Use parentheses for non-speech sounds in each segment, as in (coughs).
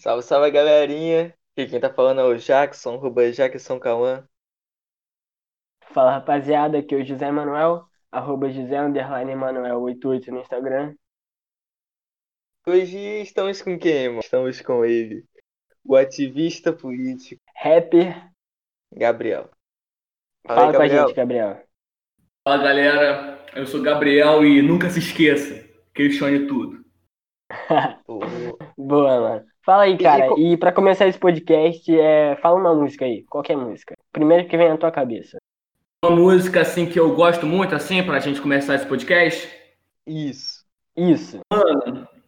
Salve, salve galerinha! Aqui quem tá falando é o Jackson, arroba Jackson Cauã. Fala rapaziada, aqui é o José Manuel, arroba José Underline Manuel 88 no Instagram. Hoje estamos com quem, mano? Estamos com ele, o ativista político Rapper, Gabriel. fala, aí, com a Gabriel. gente, Gabriel. Fala galera, eu sou Gabriel e nunca se esqueça, questione tudo. (laughs) Boa, mano. Fala aí, cara, e e pra começar esse podcast, é... fala uma música aí, qualquer música. Primeiro que vem na tua cabeça. Uma música assim que eu gosto muito, assim, pra gente começar esse podcast, Isso. Isso.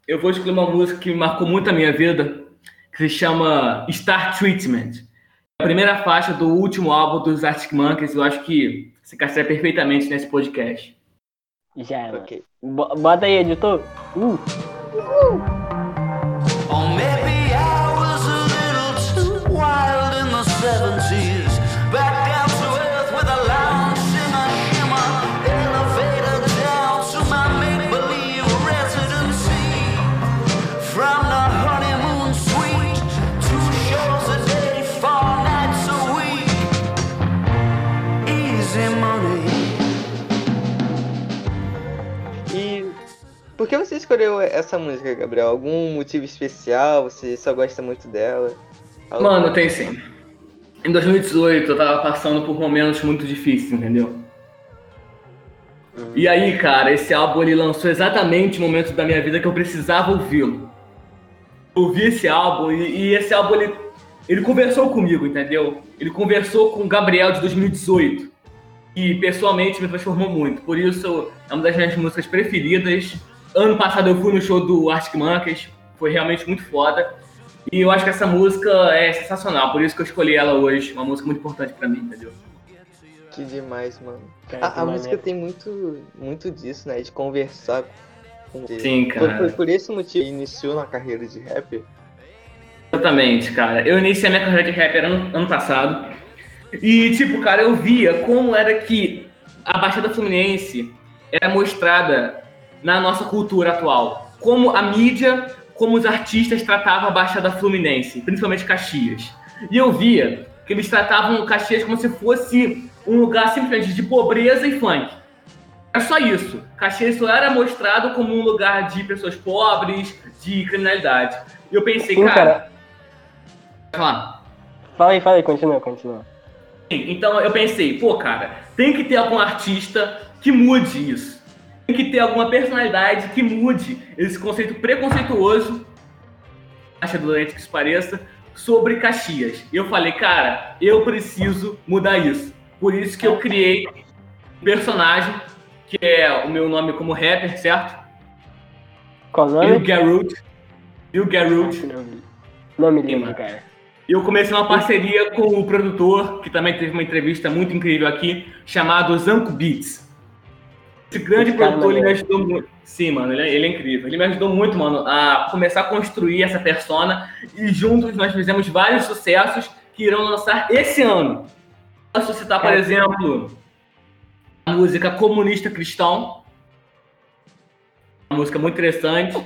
eu vou escolher uma música que marcou muito a minha vida, que se chama Star Treatment. A primeira faixa do último álbum dos Arctic Monkeys, eu acho que se encaixa perfeitamente nesse podcast. Já, é, mano. Ok. Bo- Bota aí, editor. Uh, Or escolheu essa música, Gabriel? Algum motivo especial? Você só gosta muito dela? Mano, tem sim. Em 2018 eu tava passando por momentos muito difíceis, entendeu? E aí, cara, esse álbum ele lançou exatamente no momento da minha vida que eu precisava ouvi-lo. Ouvi esse álbum e, e esse álbum ele, ele conversou comigo, entendeu? Ele conversou com o Gabriel de 2018 e pessoalmente me transformou muito. Por isso é uma das minhas músicas preferidas. Ano passado eu fui no show do Arctic Monkeys, foi realmente muito foda. E eu acho que essa música é sensacional, por isso que eu escolhi ela hoje. Uma música muito importante pra mim, entendeu? Que demais, mano. cara, A, a música tem muito, muito disso, né? De conversar com você. Sim, cara. foi por esse motivo que iniciou na carreira de rapper? Exatamente, cara. Eu iniciei a minha carreira de rapper ano, ano passado. E, tipo, cara, eu via como era que a Baixada Fluminense era mostrada na nossa cultura atual. Como a mídia, como os artistas tratavam a Baixada Fluminense, principalmente Caxias. E eu via que eles tratavam Caxias como se fosse um lugar simplesmente de pobreza e funk. É só isso. Caxias só era mostrado como um lugar de pessoas pobres, de criminalidade. E eu pensei, Sim, cara, cara. Fala aí, fala aí, continua, continua. Então eu pensei, pô, cara, tem que ter algum artista que mude isso. Tem que ter alguma personalidade que mude esse conceito preconceituoso, acha doente que isso pareça, sobre Caxias. Eu falei, cara, eu preciso mudar isso. Por isso que eu criei um personagem, que é o meu nome como rapper, certo? Qual o nome? Garrett. Lil Garrett. Não, não me lembro, cara. Eu comecei uma parceria com o produtor, que também teve uma entrevista muito incrível aqui, chamado Zanco Beats. Esse grande Esse cara produtor, ele me ajudou muito. Sim, mano, ele é, ele é incrível. Ele me ajudou muito, mano, a começar a construir essa persona. E juntos nós fizemos vários sucessos que irão lançar esse ano. Posso citar, por É. exemplo, a música Comunista Cristão. Uma música muito interessante.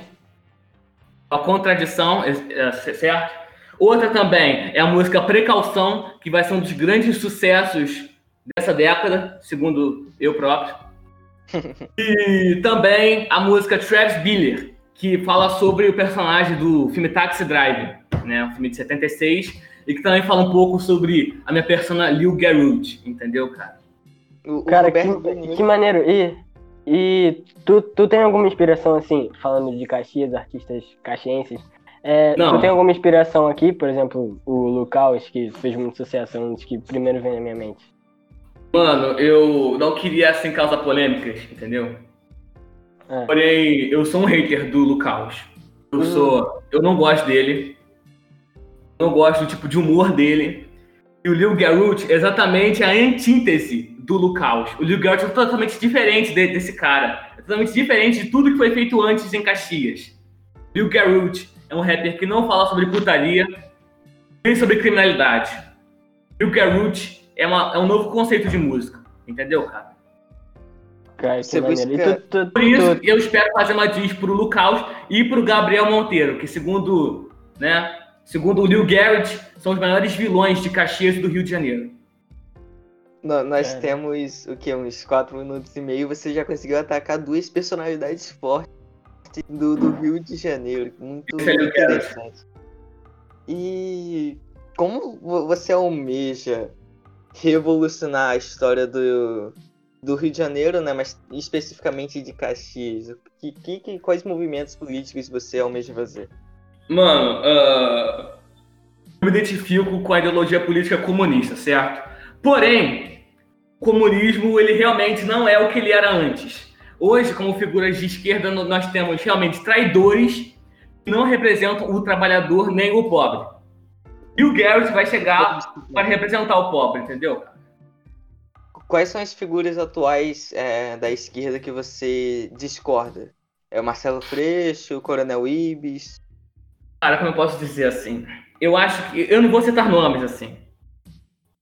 A Contradição, é- é, certo? Outra também é a música Precaução, que vai ser um dos grandes sucessos dessa década, segundo eu próprio. (laughs) e também a música Travis Biller, que fala sobre o personagem do filme Taxi Driver, né, um filme de 76, e que também fala um pouco sobre a minha persona Lil Garrett, entendeu, cara? O, o Cara, que, que maneiro. E, e tu, tu tem alguma inspiração, assim, falando de Caxias, artistas caxienses? É, Não. tu tem alguma inspiração aqui, por exemplo, o Lucaus, que fez muito sucesso, é um dos que primeiro vem na minha mente. Mano, eu não queria, assim, causar polêmicas, entendeu? É. Porém, eu sou um hater do Lucaus. Eu sou. Eu não gosto dele. Não gosto do tipo de humor dele. E o Lil Garrett é exatamente a antítese do Lucaus. O Lil Garrett é totalmente diferente de- desse cara. É totalmente diferente de tudo que foi feito antes em Caxias. Lil Garrett é um rapper que não fala sobre putaria, nem sobre criminalidade. Lil Garrett é, uma- é um novo conceito de música. Entendeu, cara? Cara, Você busca- tu, Por isso, eu espero fazer uma diz pro Lucaus e pro Gabriel Monteiro, que segundo né, segundo o Lil Garrett, são os maiores vilões de Caxias do Rio de Janeiro. No- nós É. temos o que? Uns 4 minutos e meio. Você já conseguiu atacar duas personalidades fortes do, do Rio de Janeiro. Muito Esse é interessante. E como vo- você almeja revolucionar a história do, do Rio de Janeiro, né? Mas especificamente de Caxias? Que, que, que- quais movimentos políticos você almeja fazer? Mano, ah, eu me identifico com a ideologia política comunista, certo? Porém, o comunismo ele realmente não é o que ele era antes. Hoje, como figuras de esquerda, nós temos realmente traidores que não representam o trabalhador nem o pobre. E o Garrett vai chegar para representar o pobre, entendeu? Quais são as figuras atuais é, da esquerda que você discorda? É o Marcelo Freixo, o Coronel Ibis? Cara, como eu posso dizer assim? Eu acho que. Eu não vou citar nomes assim.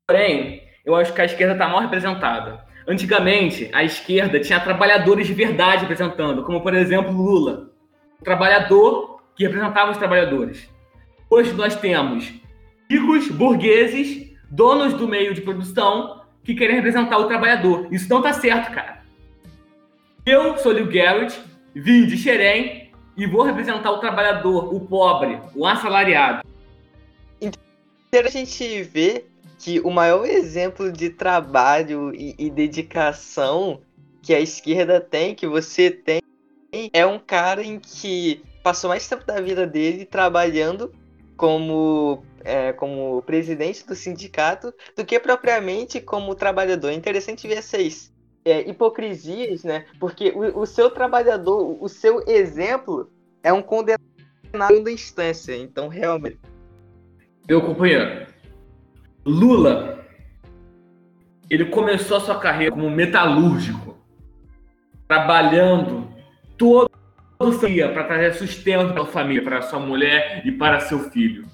Porém, eu acho que a esquerda está mal representada. Antigamente, a esquerda tinha trabalhadores de verdade representando, como por exemplo Lula. O trabalhador que representava os trabalhadores. Hoje nós temos ricos, burgueses, donos do meio de produção que querem representar o trabalhador. Isso não tá certo, cara. Eu sou Lil Garrett, vim de Xerém e vou representar o trabalhador, o pobre, o assalariado. Ter a gente vê que o maior exemplo de trabalho e, e dedicação que a esquerda tem, que você tem, é um cara em que passou mais tempo da vida dele trabalhando como, é, como presidente do sindicato do que propriamente como trabalhador. É interessante ver essas é, hipocrisias, né? Porque o, o seu trabalhador, o seu exemplo é um condenado segunda instância. Então, realmente. Meu companheiro, Lula, ele começou a sua carreira como metalúrgico, trabalhando todo dia para trazer sustento para a família, para sua mulher e para seu filho.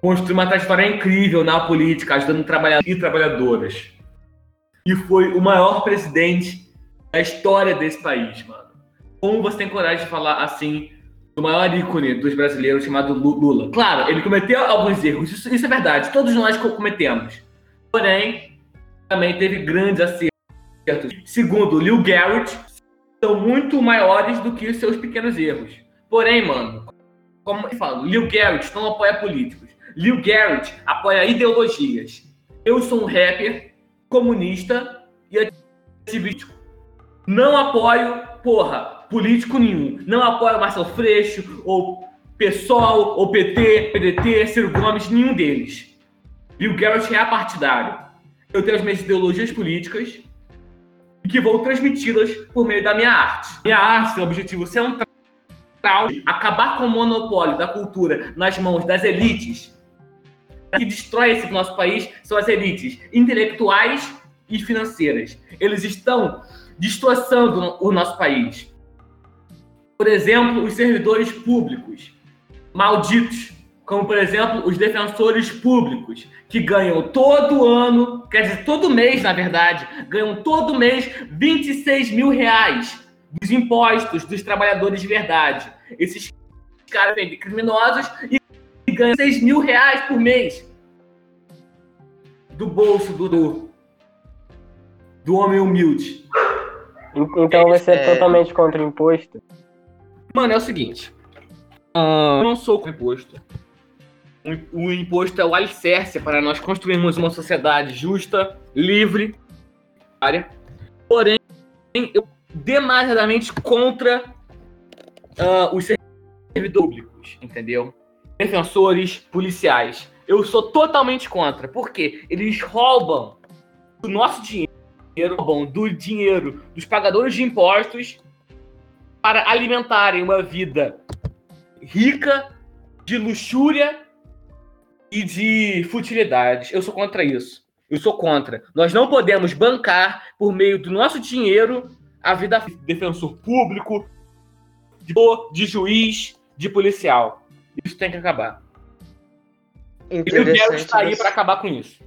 Construiu uma trajetória incrível na política, ajudando trabalhadores e trabalhadoras. E foi o maior presidente da história desse país, mano. Como você tem coragem de falar assim do maior ícone dos brasileiros chamado Lu- Lula. Claro, ele cometeu alguns erros, isso, isso é verdade, todos nós co- cometemos. Porém, também teve grandes acertos. Segundo Lil Garrett, são muito maiores do que os seus pequenos erros. Porém, mano, como eu falo, Lil Garrett não apoia políticos. Lil Garrett apoia ideologias. Eu sou um rapper comunista e ativista. Não apoio, porra, político nenhum. Não apoio Marcelo Freixo, ou PSOL, ou PT, PDT, Ciro Gomes, nenhum deles. Bill Garrett é apartidário. Eu tenho as minhas ideologias políticas e que vou transmiti-las por meio da minha arte. Minha arte tem o objetivo central de acabar com o monopólio da cultura nas mãos das elites que destrói esse nosso país são as elites intelectuais e financeiras. Eles estão destroçando o nosso país. Por exemplo, os servidores públicos malditos, como por exemplo os defensores públicos, que ganham todo ano, quer dizer, todo mês, na verdade, ganham todo mês 26 mil reais dos impostos dos trabalhadores de verdade. Esses caras criminosos e ganham 6 mil reais por mês do bolso do, do, do homem humilde. Então você é, É. totalmente contra o imposto? Mano, é o seguinte. ah, eu não sou com imposto. O, o imposto é o alicerce para nós construirmos uma sociedade justa, livre, área. Porém, eu demasiadamente contra ah, os servidores públicos, entendeu? Defensores, policiais. Eu sou totalmente contra. porque Eles roubam do nosso dinheiro, roubam do dinheiro dos pagadores de impostos para alimentarem uma vida rica de luxúria e de futilidades. Eu sou contra isso. Eu sou contra. Nós não podemos bancar, por meio do nosso dinheiro, a vida de defensor público, de, de juiz, de policial. Isso tem que acabar. Eu quero estar aí você- para acabar com isso.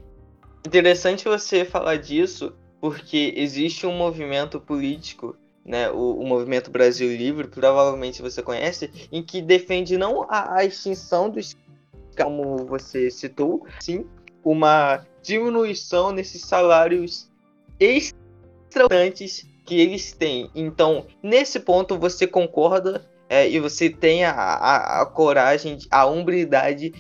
Interessante você falar disso, porque existe um movimento político né, o, o movimento Brasil Livre, provavelmente você conhece, em que defende não a, a extinção dos como você citou, sim, uma diminuição nesses salários extravagantes que eles têm. Então, nesse ponto você concorda é, e você tem a, a, a coragem, a umbridade.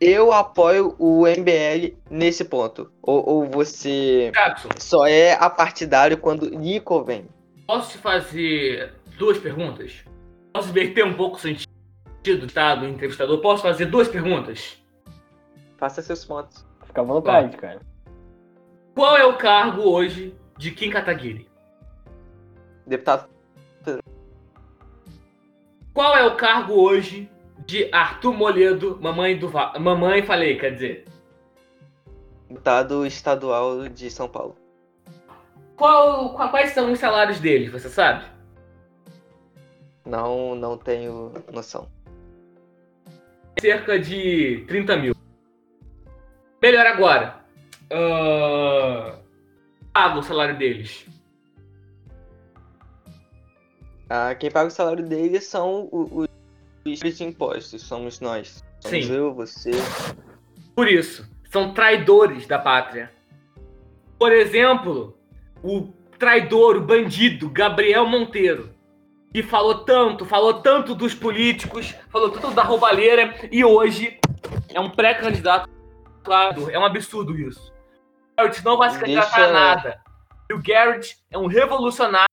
Eu apoio o MBL nesse ponto. Ou, ou você Jackson, só é apartidário quando Nico vem. posso te fazer duas perguntas? Posso inverter um pouco o sentido tá, do entrevistador? Posso fazer duas perguntas? Faça seus pontos. Fica à vontade, cara. Qual é o cargo hoje de Kim Kataguiri? Deputado, Qual é o cargo hoje de Arthur Moledo, mamãe do mamãe falei, quer dizer? deputado estadual de São Paulo. Qual, qua- quais são os salários deles, você sabe? Não, não tenho noção. Cerca de 30 mil. Melhor agora. Paga o salário deles. Ah, quem paga o salário deles são o- o- os impostos, somos nós. Somos Sim. eu, você. Por isso, são traidores da pátria. Por exemplo, o traidor, o bandido Gabriel Monteiro, que falou tanto, falou tanto dos políticos, falou tanto da roubalheira e hoje é um pré-candidato. Claro, é um absurdo isso. O Garrett não vai se candidatar Deixa- a nada. E o Garrett é um revolucionário,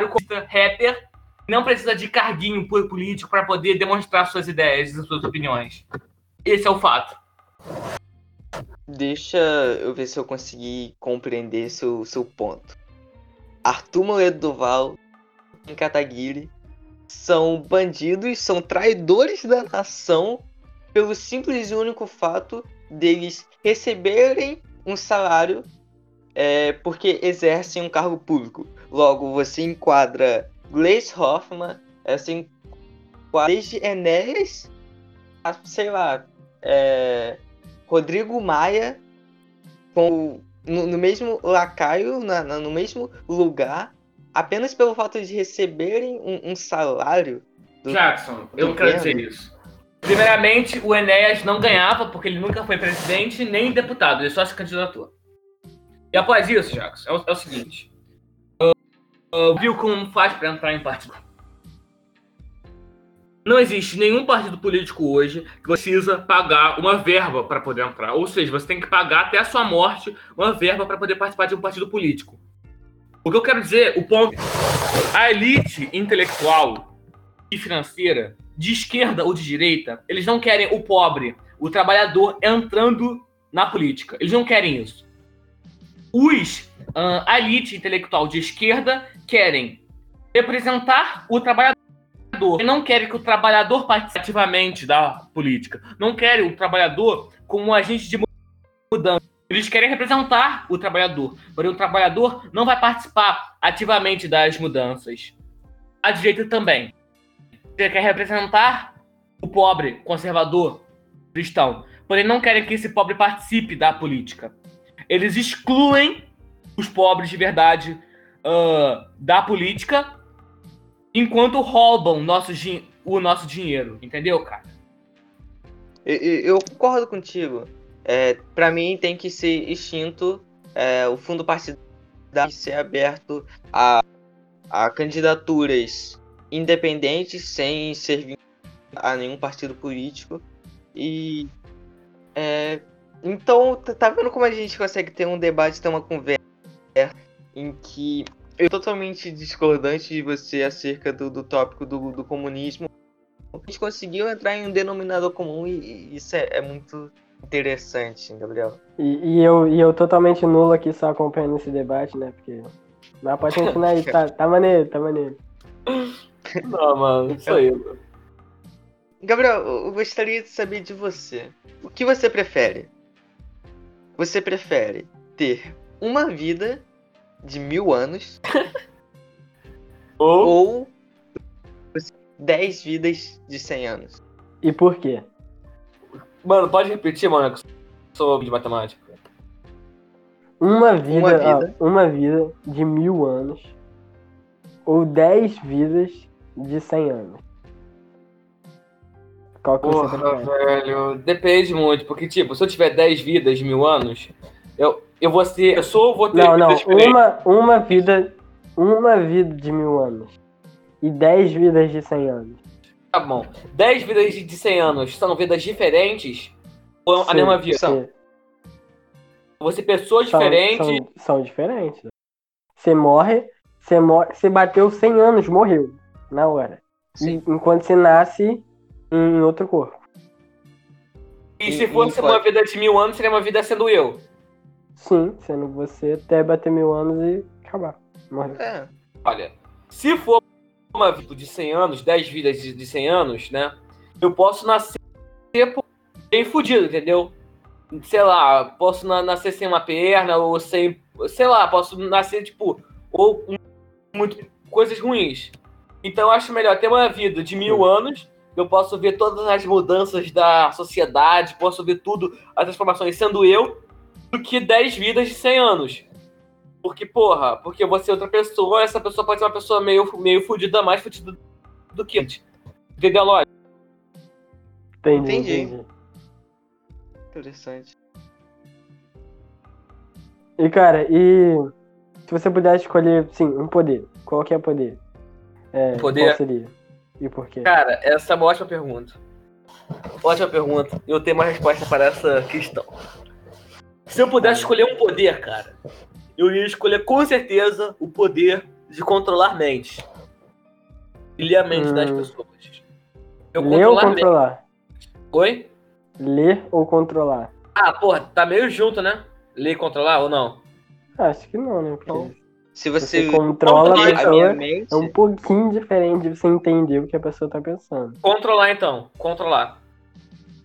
comunista, rapper, não precisa de carguinho político para poder demonstrar suas ideias e suas opiniões. Esse é o fato. Deixa eu ver se eu consegui compreender seu, seu ponto. Arthur Moledo Duval e Kataguiri são bandidos, são traidores da nação pelo simples e único fato deles receberem um salário é, porque exercem um cargo público. Logo, você enquadra Gleice você enquadra desde Enéas a, sei lá, é, Rodrigo Maia com, no, no mesmo lacaio, na- na- no mesmo lugar, apenas pelo fato de receberem um, um salário. do- Jackson, eu não do quero governo. dizer isso. Primeiramente, o Enéas não ganhava porque ele nunca foi presidente nem deputado, ele só se candidatou. E após isso, Jackson, é o, é o seguinte: ah, viu como faz para entrar em partido? Não existe nenhum partido político hoje que precisa pagar uma verba para poder entrar. Ou seja, você tem que pagar até a sua morte uma verba para poder participar de um partido político. O que eu quero dizer, o ponto. A elite intelectual e financeira, de esquerda ou de direita, eles não querem o pobre, o trabalhador entrando na política. Eles não querem isso. Os ah, a elite intelectual de esquerda querem representar o trabalhador. Não querem que o trabalhador participe ativamente da política. Não querem o trabalhador como um agente de mudança. Eles querem representar o trabalhador, porém o trabalhador não vai participar ativamente das mudanças. A direita também. Você quer representar o pobre, conservador, cristão, porém não querem que esse pobre participe da política. Eles excluem os pobres de verdade ah, da política, enquanto roubam nosso, o nosso dinheiro, entendeu, cara? Eu, concordo contigo. É, para mim tem que ser extinto é, o fundo partidário que ser aberto a, a candidaturas independentes sem servir a nenhum partido político e é, então tá- tá vendo como a gente consegue ter um debate ter uma conversa em que eu totalmente discordante de você acerca do, do tópico do, do comunismo a gente conseguiu entrar em um denominador comum e, e isso é, é muito interessante, Gabriel. E, e eu, e eu totalmente nulo aqui só acompanhando esse debate, né? Porque. Mas pode continuar aí, tá, tá maneiro, tá maneiro. Não, mano, isso aí. Gabriel, eu gostaria de saber de você. O que você prefere? Você prefere ter uma vida de mil anos (laughs) Ou ou dez vidas de cem anos? E por quê? Mano, pode repetir, mano, que eu sou de matemática. Uma vida, Uma ó, vida. uma vida de mil anos. ou 10 vidas de 100 anos? Qual que você Porra, prefere? velho. Depende muito, porque, tipo, se eu tiver 10 vidas de mil anos, eu, eu vou ser. Eu sou ou vou ter Não, não, uma, uma vida. Uma vida de mil anos. E 10 vidas de 100 anos. Tá bom. 10 vidas de de 100 anos são vidas diferentes ou a Sim, mesma vida? São. Você pessoas São- diferentes. São, são diferentes. Você morre, você morre, você bateu 100 anos, morreu. Na hora. Sim. E- enquanto você nasce em outro corpo. E se fosse uma vida de mil anos, seria uma vida sendo eu. Sim, sendo você até bater mil anos e acabar. Morreu. É. Olha, se for uma vida de 100 anos, 10 vidas de, de 100 anos, né? Eu posso nascer bem fudido, entendeu? Sei lá, posso na- nascer sem uma perna, ou sem. Sei lá, posso nascer, tipo, ou com muito, coisas ruins. Então eu acho melhor ter uma vida de mil anos. Eu posso ver todas as mudanças da sociedade, posso ver tudo, as transformações sendo eu, do que 10 vidas de 100 anos. Porque, porra, porque eu vou ser outra pessoa, essa pessoa pode ser uma pessoa meio, meio fudida, mais fudida do que antes. Entendeu, a lógica? Entendi, Entendi. entendi. Interessante. E cara, e se você pudesse escolher, sim, um poder, qual que é o poder? É, Poder? Qual seria? E por quê? Cara, essa é uma ótima pergunta. Ótima pergunta. Eu tenho uma resposta para essa questão. Se eu pudesse escolher um poder, cara, eu iria escolher com certeza o poder de controlar mentes. E ler a mente das Hum. pessoas. Eu Ler ou controlar mente. controlar? Oi? Ler ou controlar? Ah, porra, tá meio junto, né? Ler e controlar ou não? Acho que não, né? Porque Não. Se você você controla a a pessoa, mente, é um pouquinho diferente de você entender o que a pessoa tá pensando. Controlar então. Controlar.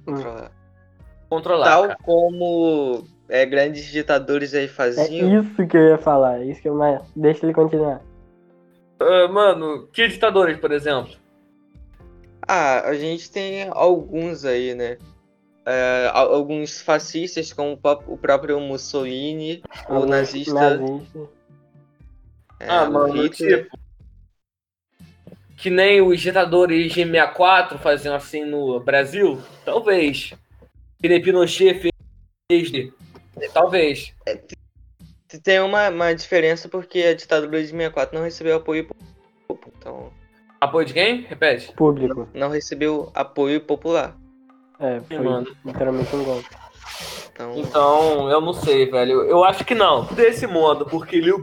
controlar. Controlar. tal cara. como é, grandes ditadores aí É faziam. isso que eu ia falar, é isso que eu mais. Deixa ele continuar. Ah, mano, que ditadores, por exemplo? Ah, a gente tem alguns aí, né? É, al- alguns fascistas, como o pró- o próprio Mussolini, o Alguns nazista. É, ah, mano, Hitler. tipo. Que nem os ditadores de 64 faziam assim no Brasil? Talvez. Que nem Pinochet fez. Talvez. Tem uma, uma diferença porque a ditadura de 64 não recebeu apoio popular. Então, Apoio de quem? Repete. Público. não recebeu apoio popular. É, foi mano. literalmente um golpe. Então, Então, eu não sei, velho. Eu acho que não. Desse modo, porque Liu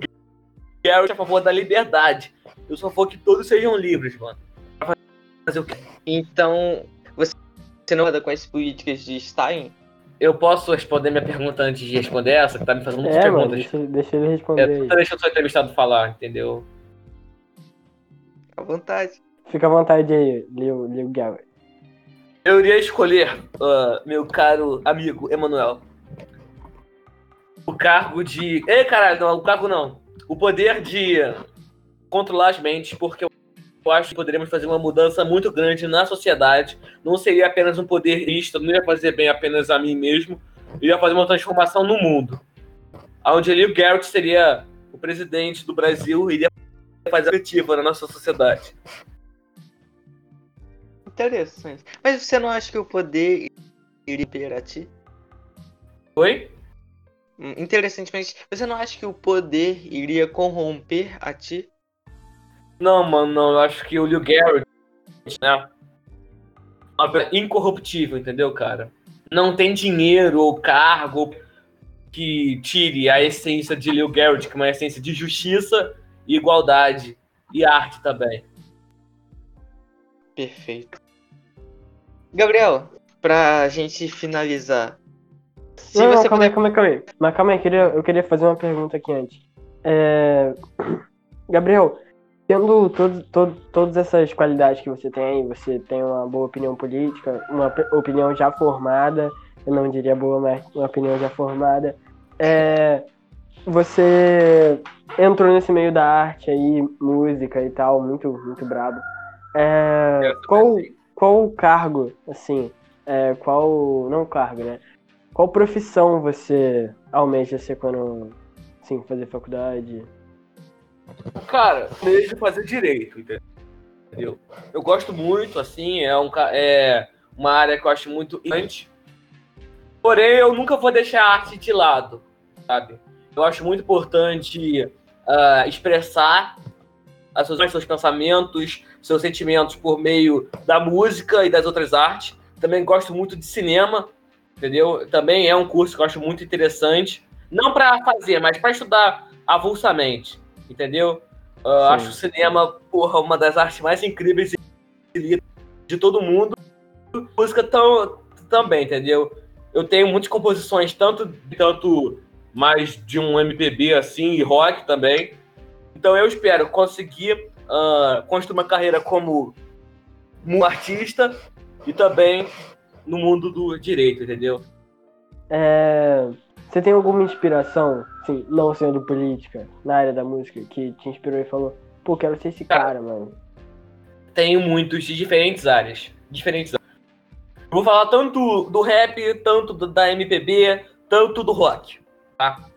Garrett é a favor da liberdade. Eu sou a favor que todos sejam livres, mano. Pra Fazer o quê? então você, você não roda com as políticas de Stalin? Eu posso responder minha pergunta antes de responder essa? Que tá me fazendo muitas É, mano, perguntas. deixa, deixa ele responder É, aí. deixa o seu entrevistado falar, entendeu? À vontade. Fica à vontade aí, Leo, Leo Garrett. Eu iria escolher, ah, meu caro amigo Emanuel, o cargo de. Ei, caralho, não, o cargo não. O poder de controlar as mentes, porque eu acho que poderíamos fazer uma mudança muito grande na sociedade. Não seria apenas um poder isto, não ia fazer bem apenas a mim mesmo, eu ia fazer uma transformação no mundo. Onde ali o Garrett seria o presidente do Brasil e iria fazer efetiva na nossa sociedade. Interessante. Mas você não acha que o poder iria imperar a ti? Oi? Interessantemente, você não acha que o poder iria corromper a ti? Não, mano, não. Eu acho que o Liu Garrett, né? incorruptível, entendeu, cara? Não tem dinheiro ou cargo que tire a essência de Liu Garrett, que é uma essência de justiça igualdade. E arte também. Perfeito. Gabriel, pra gente finalizar. Se não, não, você aí, puder. calma aí, calma aí. Mas calma aí, eu queria, eu queria fazer uma pergunta aqui antes. É... (clears throat) Gabriel, tendo todo, todo, todas essas qualidades que você tem você tem uma boa opinião política, uma opinião já formada, eu não diria boa, mas uma opinião já formada. É... Você entrou nesse meio da arte aí, música e tal, muito, muito brabo. É... Qual, qual o cargo, assim, é, qual, não cargo, né? Qual profissão você almeja ser quando, sim, fazer faculdade? Cara, planejo fazer direito, entendeu? Eu gosto muito, assim, é, um, é uma área que eu acho muito importante. Porém, eu nunca vou deixar a arte de lado, sabe? Eu acho muito importante ah, expressar as suas, seus pensamentos, seus sentimentos por meio da música e das outras artes. Também gosto muito de cinema, entendeu? Também é um curso que eu acho muito interessante. Não para fazer, mas para estudar avulsamente, entendeu? Sim. acho o cinema, porra, uma das artes mais incríveis de todo mundo. Música tão, também, entendeu? Eu tenho muitas composições, tanto, tanto mais de um MPB assim, e rock também. Então eu espero conseguir ah, construir uma carreira como um artista e também no mundo do direito, entendeu? É, Você tem alguma inspiração, sim, não sendo política, na área da música, que te inspirou e falou, pô, quero ser esse Cara, cara, mano. Tenho muitos de diferentes áreas. Diferentes áreas. Vou falar tanto do rap, tanto do- da MPB, tanto do rock. Tá?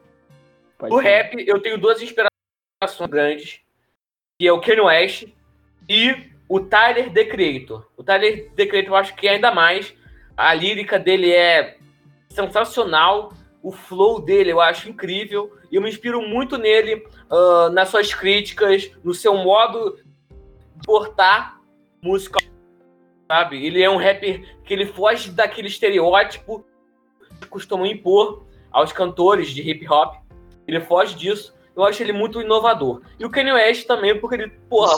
Pode Do ser. rap, eu tenho duas inspirações grandes, que é o Kanye West e o Tyler, The Creator. O Tyler, The Creator, eu acho que ainda mais. A lírica dele é sensacional, o flow dele eu acho incrível, e eu me inspiro muito nele, ah, nas suas críticas, no seu modo de portar música, sabe? Ele é um rapper que ele foge daquele estereótipo que costumam impor aos cantores de hip hop. Ele foge disso. Eu acho ele muito inovador. E o Kanye West também, porque ele, porra,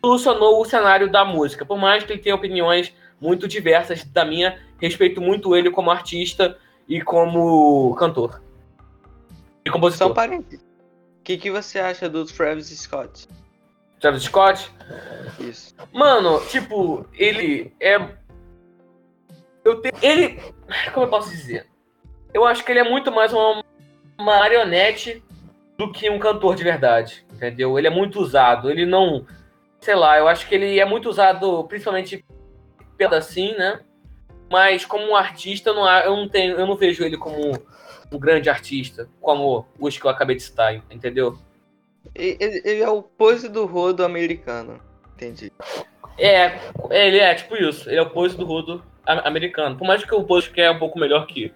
solucionou o cenário da música. Por mais que ele tenha opiniões muito diversas da minha, respeito muito ele como artista e como cantor. E Só compositor. parênteses. O que, que você acha do Travis Scott? Travis Scott. Isso. Mano, tipo, ele é. Eu tenho. Ele. Como eu posso dizer? Eu acho que ele é muito mais uma marionete do que um cantor de verdade. Entendeu? Ele é muito usado. Ele não. Sei lá, eu acho que ele é muito usado, principalmente assim, né? Mas como um artista, eu não, eu não tenho. Eu não vejo ele como um grande artista, como os que eu acabei de citar, entendeu? Ele, ele é o pose do rodo americano. Entendi. É, ele é tipo isso. Ele é o pose do rodo americano. Por mais que o pose que é um pouco melhor que.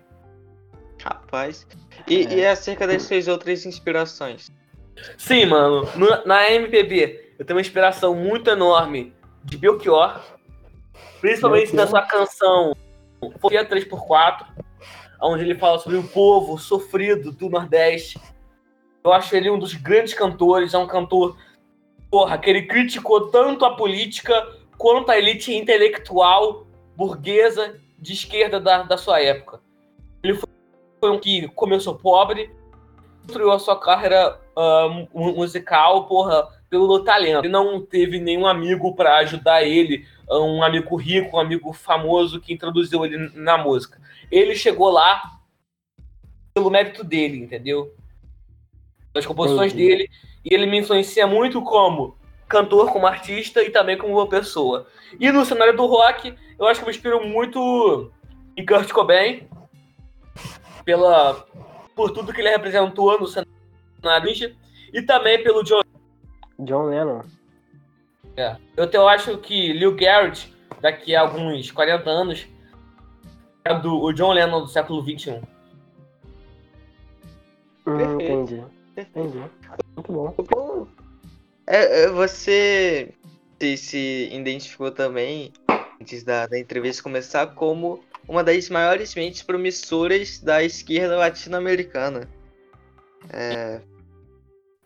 Rapaz. E, É. e acerca das suas outras inspirações? Sim, mano. no- na MPB, eu tenho uma inspiração muito enorme de Belchior. Principalmente da sua canção Fobia 3x4, onde ele fala sobre o povo sofrido do Nordeste. Eu acho ele um dos grandes cantores, é um cantor, porra, que ele criticou tanto a política quanto a elite intelectual burguesa de esquerda da, da sua época. Ele foi, um que começou pobre, construiu a sua carreira mu- musical, porra, pelo talento. Ele não teve nenhum amigo para ajudar ele, um amigo rico, um amigo famoso que introduziu ele na música. Ele chegou lá pelo mérito dele, entendeu? Das composições Entendi. dele. E ele me influencia muito como cantor, como artista e também como uma pessoa. E no cenário do rock, eu acho que eu me inspiro muito em Kurt Cobain, pela, por tudo que ele representou no cenário e também pelo John. John Lennon. É. Eu, te- eu acho que Lil Garrett, daqui a alguns 40 anos, é do, o John Lennon do século. XXI. Hum, Perfeito. entendi. Entendi. Muito bom. Bom, é, é, você se, se identificou também, antes da, da entrevista começar, como uma das maiores mentes promissoras da esquerda latino-americana. É,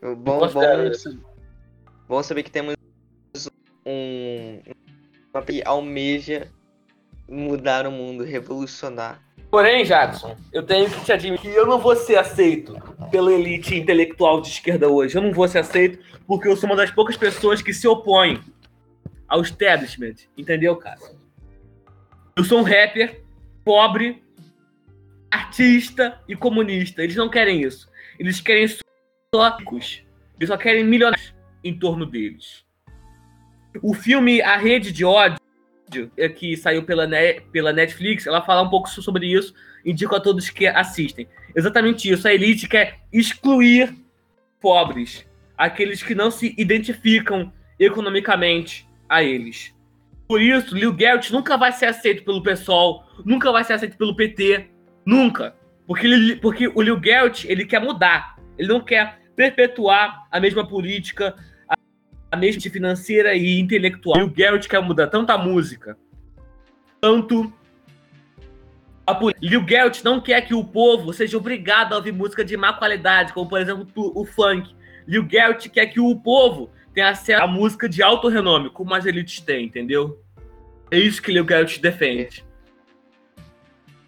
bom, bom, bom saber que temos que almeja mudar o mundo, revolucionar. Porém, Jackson, eu tenho que te admitir que eu não vou ser aceito pela elite intelectual de esquerda hoje. Eu não vou ser aceito porque eu sou uma das poucas pessoas que se opõem ao establishment. Entendeu, cara? Eu sou um rapper pobre, artista e comunista. Eles não querem isso. Eles querem só ricos. Eles só querem milionários em torno deles. O filme A Rede de Ódio é, que saiu pela, Ne- pela Netflix, ela fala um pouco sobre isso, indico a todos que assistem. Exatamente isso, a elite quer excluir pobres. aqueles que não se identificam economicamente a eles. Por isso, Lil Garrett nunca vai ser aceito pelo PSOL, nunca vai ser aceito pelo PT, nunca. Porque, ele- porque o Lil Garrett, ele quer mudar. Ele não quer perpetuar a mesma política, mesma financeira e intelectual. Lil Garrett quer mudar tanto a música, tanto a política. Lil Garrett não quer que o povo seja obrigado a ouvir música de má qualidade, como por exemplo o, o funk. Lil Garrett quer que o povo tenha acesso a música de alto renome, como as elites têm, entendeu? É isso que Lil Garrett defende.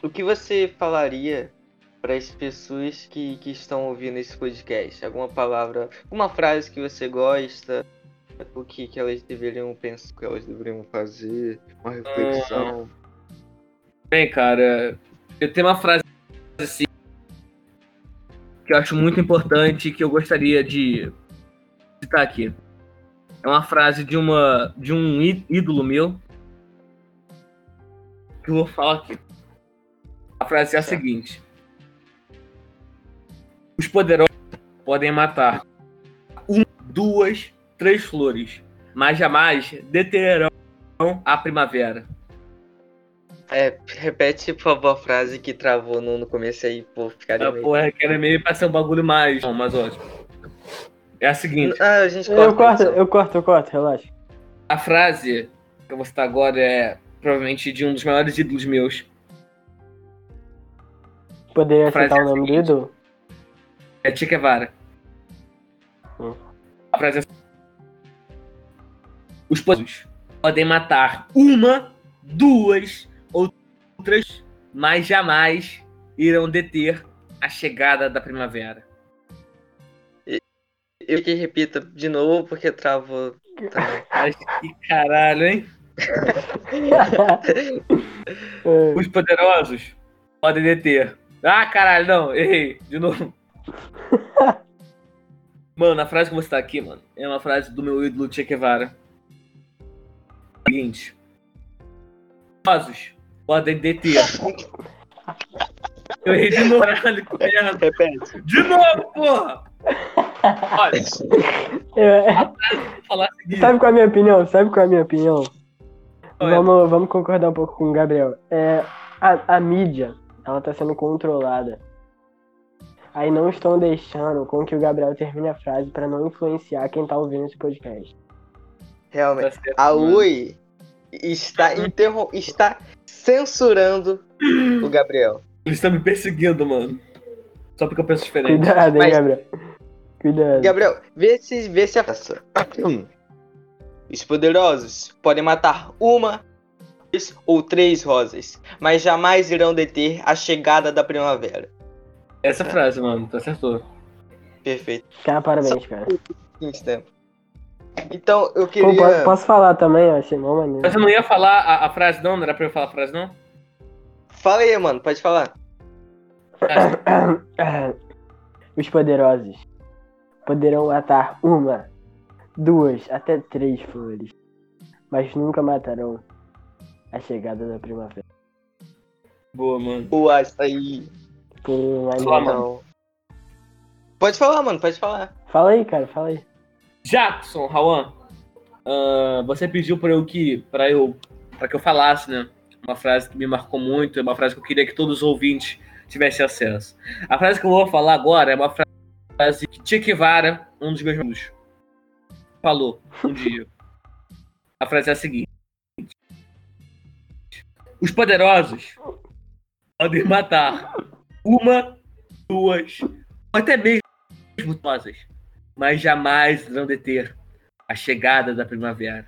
O que você falaria para as pessoas que, que estão ouvindo esse podcast? Alguma palavra, uma frase que você gosta? O que, que elas deveriam pensar, que elas deveriam fazer? Uma reflexão? Bem, cara, eu tenho uma frase assim que eu acho muito importante e que eu gostaria de citar aqui. É uma frase de uma de um ídolo meu que eu vou falar aqui. A frase é a Certo. seguinte: Os poderosos podem matar um, duas, três flores, mas jamais deterão a primavera. É, repete, por favor, a frase que travou no, no começo aí, por ficar Ah, porra, que era meio pra ser um bagulho mais. Não, mas ótimo. É a seguinte: Ah, a gente corta. Eu corto, eu corto, eu corto, relaxa. a frase que eu vou citar agora é provavelmente de um dos maiores ídolos meus. Poderia citar é o nome do ídolo? É Che Guevara. Hum. A frase é Os poderosos podem matar uma, duas ou três, mas jamais irão deter a chegada da primavera. Eu que repita de novo porque travou. Tá. (laughs) Mas que caralho, hein? (laughs) É, Os poderosos podem deter. Ah, caralho, não, errei. De novo. (laughs) Mano, a frase que vou citar aqui, mano, é uma frase do meu ídolo Che Guevara. Seguinte. Poderosos podem deter. Eu errei de novo, caralho, que merda. Repete. De novo, porra! Olha, é, vou falar sabe qual é a minha opinião? Sabe qual é a minha opinião? Olha, Vamos, vamos concordar um pouco com o Gabriel. É, a, a mídia, ela tá sendo controlada. Aí não estão deixando com que o Gabriel termine a frase pra não influenciar quem tá ouvindo esse podcast. Realmente. tá certo, A. Oi está, (laughs) interrom... está censurando o Gabriel. Eles estão me perseguindo, mano. Só porque eu penso diferente. Cuidado, hein, Mas- Gabriel. Cuidado. Gabriel, vê se, vê se a. Os poderosos podem matar uma duas ou três rosas, mas jamais irão deter a chegada da primavera. Essa frase, mano, tu acertou. Perfeito. Cara, parabéns, cara. Seguinte tempo. Então, eu Pô, queria. posso, posso falar também? Eu achei mó maneiro. Mas você não ia falar a, a frase, não? Não era pra eu falar a frase, não? Fala aí, mano, pode falar. (coughs) Os poderosos poderão matar uma, duas, até três flores, mas nunca matarão a chegada da primavera. Boa, mano. O açaí. Pô, maneiro. Fala, mano. Não. Pode falar, mano, pode falar. Fala aí, cara, fala aí. Jackson, Rawan, ah, você pediu para eu que para eu para que eu falasse, né? Uma frase que me marcou muito, é uma frase que eu queria que todos os ouvintes tivessem acesso. A frase que eu vou falar agora é uma frase que Che um dos meus amigos, falou um dia. A frase é a seguinte: Os poderosos podem matar uma, duas, ou até mesmo rosas, mas jamais irão deter a chegada da primavera.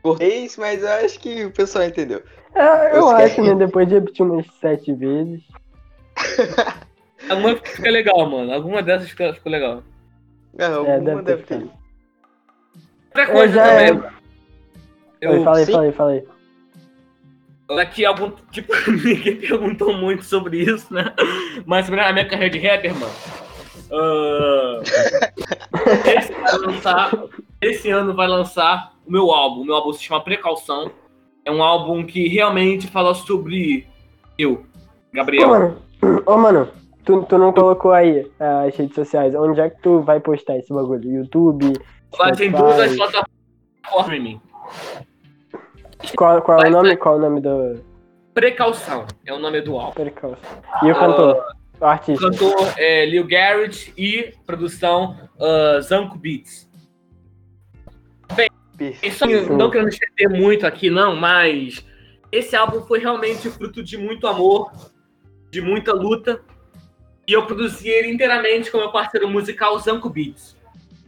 Cortei isso, mas eu acho que o pessoal entendeu. É, eu Os acho, caras- né? Depois de repetir umas sete vezes. (laughs) Alguma fica legal, mano. Alguma dessas fica, ficou legal. Não, É, alguma deve deve ter. Outra Eu coisa já também. Eu, fala aí, sim. fala aí. aqui algum. Tipo, (laughs) ninguém perguntou muito sobre isso, né? Mas sobre a minha carreira de rapper, mano. Ah, esse, vai lançar, esse ano vai lançar o meu álbum. O meu álbum se chama Precaução. É um álbum que realmente fala sobre eu, Ô, Gabriel. mano, ô, mano, tu, tu não colocou aí ah, as redes sociais. Onde é que tu vai postar esse bagulho? YouTube? Mas em Spotify? todas as plataformas em mim. Qual, qual é Vai o nome? Qual é o nome do Precaução é o nome do álbum. percalço? E o cantor? O artista? cantor é Lil Garrett e produção ah, Zanko Beats. Isso Perfeito. não querendo estender muito aqui, não, mas esse álbum foi realmente fruto de muito amor, de muita luta. E eu produzi ele inteiramente com meu parceiro musical Zanko Beats.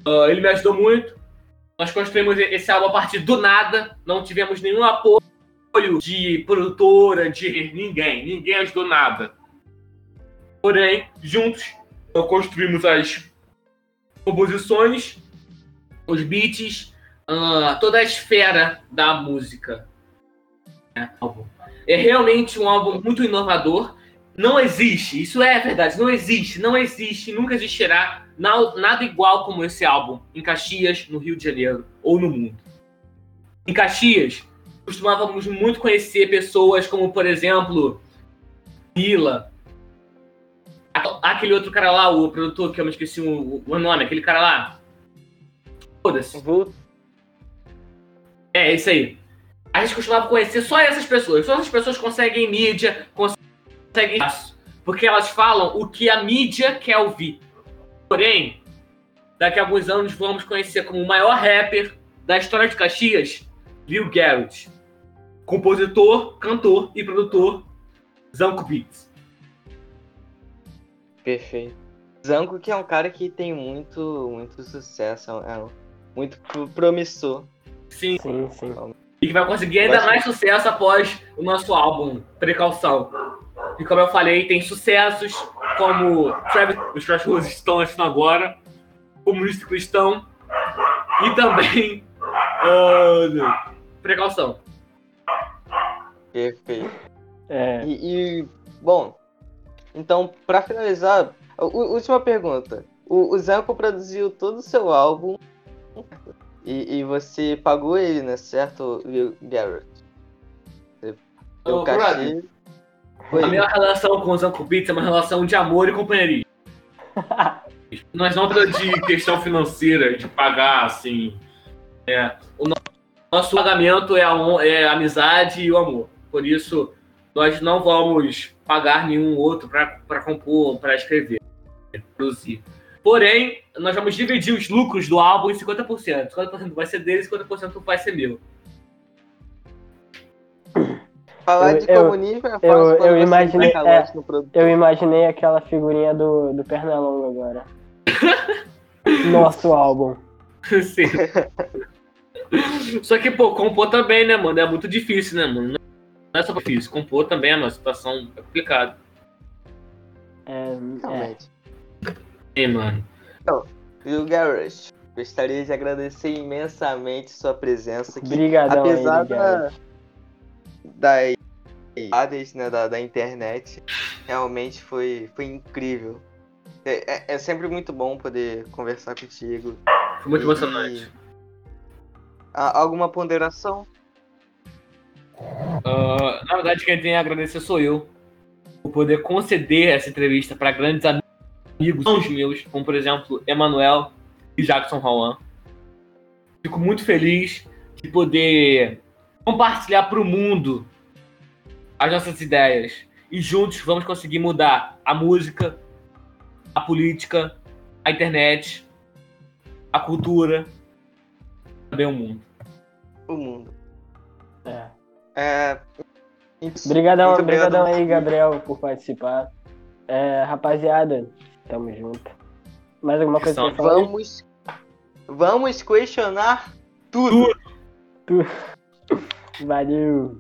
Ah, ele me ajudou muito. Nós construímos esse álbum a partir do nada, não tivemos nenhum apoio de produtora, de ninguém. Ninguém ajudou nada. Porém, juntos, construímos as composições, os beats, ah, toda a esfera da música. É. É realmente um álbum muito inovador. Não existe, isso é verdade, não existe, não existe, nunca existirá na- nada igual como esse álbum em Caxias, no Rio de Janeiro ou no mundo. Em Caxias, costumávamos muito conhecer pessoas como, por exemplo, Mila, aquele outro cara lá, o produtor que eu me esqueci o, o nome, aquele cara lá. Foda-se. Vou É, isso aí. A gente costumava conhecer só essas pessoas. Só essas pessoas conseguem mídia, conseguem espaço. Porque elas falam o que a mídia quer ouvir. Porém, daqui a alguns anos vamos conhecer como o maior rapper da história de Caxias, Lil Garrett. Compositor, cantor e produtor, Zanko Beats. Perfeito. Zanko que é um cara que tem muito, muito sucesso, é um- muito pro- promissor. Sim, Sim, sim. e que vai conseguir ainda Vai mais sucesso após o nosso álbum Precaução. E como eu falei, tem sucessos como Travis, os Trash Roses estão assistindo agora, Comunista Cristão e também ah, (laughs) Precaução. Perfeito. É, E, e, bom, então, pra finalizar, última pergunta. O, o Zanko produziu todo o seu álbum e, e você pagou ele, né? Certo, Garrett? Você deu cachê. A minha relação com o Zanko Beats é uma relação de amor e companheirismo. (laughs) Nós não tratamos de questão financeira, de pagar, assim. É, o no- nosso pagamento é a, é a amizade e o amor. Por isso, nós não vamos pagar nenhum outro para compor, para escrever, produzir. Porém, nós vamos dividir os lucros do álbum em 50%. 50% vai ser dele e 50% vai ser meu. Falar Eu- de eu- comunismo é fácil eu- quando eu você imaginei- produto. eu imaginei aquela figurinha do, do Pernalonga agora. (laughs) Nosso álbum. Sim. (laughs) Só que, pô, compor também, né, mano? É muito difícil, né, mano? Não é só difícil. Compor também é uma situação complicada. É, é. Realmente. Sim, mano. Lil Garrett, gostaria de agradecer imensamente sua presença aqui. Brigadão Apesar aí, da, das né, da, da internet, realmente foi, foi incrível. É, é- é sempre muito bom poder conversar contigo. Foi muito E- emocionante. Alguma ponderação? Ah, na verdade, quem tem a agradecer sou eu. Por poder conceder essa entrevista para grandes amigos são os meus, como por exemplo, Emanuel e Jackson Rowan. Fico muito feliz de poder compartilhar para o mundo as nossas ideias. E juntos vamos conseguir mudar a música, a política, a internet, a cultura, também o mundo. O mundo. É. É, obrigado. aí, Gabriel, por participar. É, rapaziada, tamo junto. Mais alguma coisa pra falar? Vamos, vamos questionar tudo. (laughs) Valeu.